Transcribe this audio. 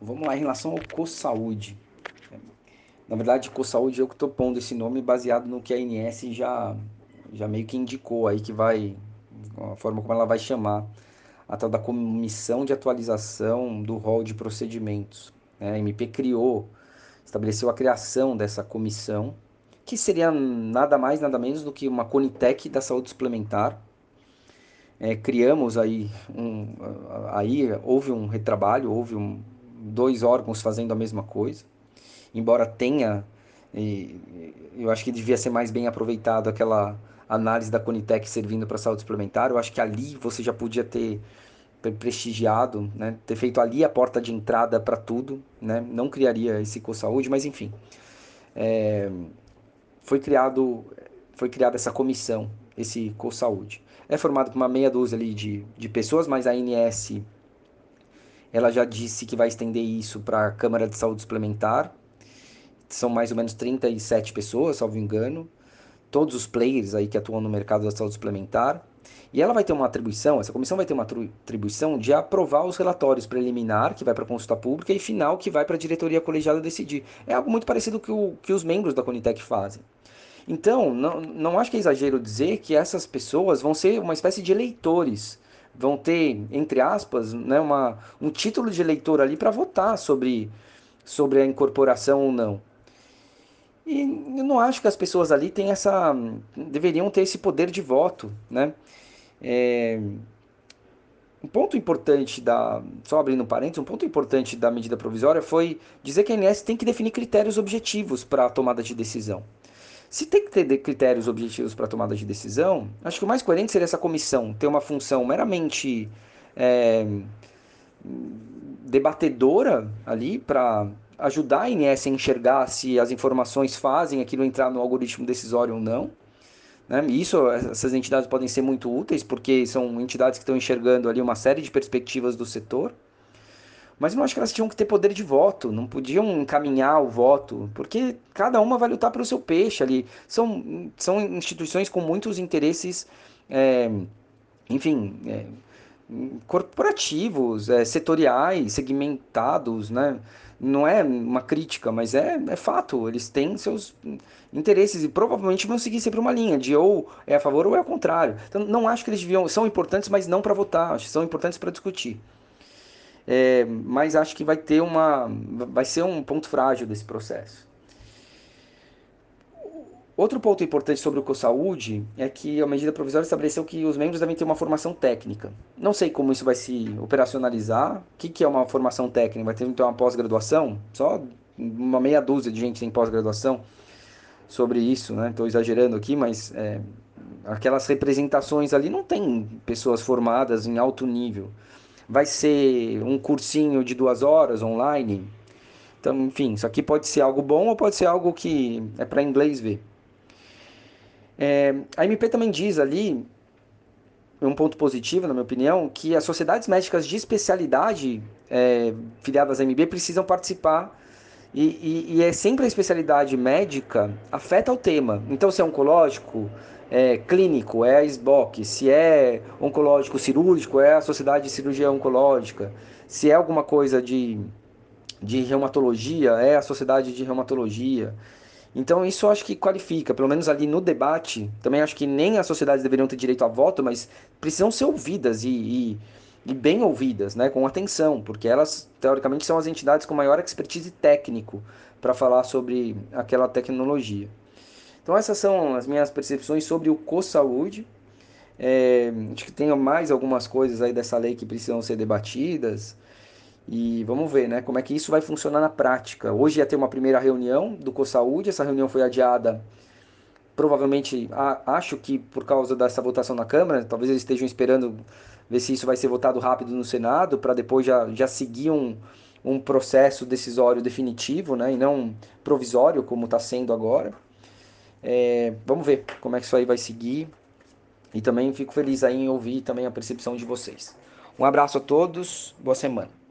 vamos lá, em relação ao CoSaúde. Na verdade, CoSaúde eu que estou pondo esse nome baseado no que a ANS já, já meio que indicou aí que vai, a forma como ela vai chamar a tal da Comissão de Atualização do Rol de Procedimentos. Né? A MP criou, estabeleceu a criação dessa comissão, que seria nada mais, nada menos do que uma Conitec da saúde suplementar. É, criamos aí, um, aí houve um retrabalho, houve um, dois órgãos fazendo a mesma coisa, embora tenha, eu acho que devia ser mais bem aproveitado aquela análise da Conitec servindo para saúde suplementar. Eu acho que ali você já podia ter prestigiado, né? ter feito ali a porta de entrada para tudo, né? não criaria esse CoSaúde, mas enfim. É, foi criado foi criada essa comissão, esse CoSaúde. É formado por uma meia dúzia ali de, de pessoas, mas a ANS ela já disse que vai estender isso para a Câmara de Saúde Suplementar. São mais ou menos 37 pessoas, salvo engano todos os players aí que atuam no mercado da saúde suplementar. E ela vai ter uma atribuição, essa comissão vai ter uma atribuição de aprovar os relatórios preliminar, que vai para a consulta pública, e final, que vai para a diretoria colegiada decidir. É algo muito parecido com o que os membros da Conitec fazem. Então, não, não acho que é exagero dizer que essas pessoas vão ser uma espécie de eleitores, vão ter, entre aspas, né, uma, um título de eleitor ali para votar sobre, sobre a incorporação ou não. E eu não acho que as pessoas ali têm essa. deveriam ter esse poder de voto, né? É, um ponto importante da. Só abrindo parênteses, um ponto importante da medida provisória foi dizer que a ANS tem que definir critérios objetivos para a tomada de decisão. Se tem que ter critérios objetivos para tomada de decisão, acho que o mais coerente seria essa comissão ter uma função meramente é, debatedora ali para ajudar a INS a enxergar se as informações fazem aquilo entrar no algoritmo decisório ou não. Né? Isso, essas entidades podem ser muito úteis, porque são entidades que estão enxergando ali uma série de perspectivas do setor. Mas eu acho que elas tinham que ter poder de voto, não podiam encaminhar o voto, porque cada uma vai lutar pelo seu peixe ali. São, são instituições com muitos interesses, é, enfim, é, corporativos, é, setoriais, segmentados, né? não é uma crítica, mas é, é fato. Eles têm seus interesses e provavelmente vão seguir sempre uma linha de ou é a favor ou é ao contrário. Então, não acho que eles deviam. São importantes, mas não para votar. Acho que são importantes para discutir. É, mas acho que vai ter uma. Vai ser um ponto frágil desse processo. Outro ponto importante sobre o CoSaúde é que a medida provisória estabeleceu que os membros devem ter uma formação técnica. Não sei como isso vai se operacionalizar. O que, que é uma formação técnica? Vai ter então uma pós-graduação? Só uma meia dúzia de gente tem pós-graduação sobre isso, né? Estou exagerando aqui, mas é, aquelas representações ali não tem pessoas formadas em alto nível. Vai ser um cursinho de duas horas online. Então, enfim, isso aqui pode ser algo bom ou pode ser algo que é para inglês ver. É, a MP também diz ali, um ponto positivo, na minha opinião, que as sociedades médicas de especialidade é, filiadas à MB precisam participar e, e, e, é sempre a especialidade médica afeta o tema. Então, se é oncológico, é clínico, é a SBOC. Se é oncológico cirúrgico, é a Sociedade de Cirurgia Oncológica. Se é alguma coisa de, de reumatologia, é a Sociedade de Reumatologia. Então isso eu acho que qualifica, pelo menos ali no debate. Também acho que nem as sociedades deveriam ter direito a voto, mas precisam ser ouvidas e, e, e bem ouvidas, né, com atenção, porque elas teoricamente são as entidades com maior expertise técnico para falar sobre aquela tecnologia. Então essas são as minhas percepções sobre o co-saúde. É, acho que tem mais algumas coisas aí dessa lei que precisam ser debatidas. E vamos ver, né, como é que isso vai funcionar na prática. Hoje ia ter uma primeira reunião do CoSaúde, essa reunião foi adiada, provavelmente, acho que por causa dessa votação na Câmara, talvez eles estejam esperando ver se isso vai ser votado rápido no Senado, para depois já, já seguir um, um processo decisório definitivo, né, e não provisório, como está sendo agora. É, vamos ver como é que isso aí vai seguir. E também fico feliz aí em ouvir também a percepção de vocês. Um abraço a todos, boa semana.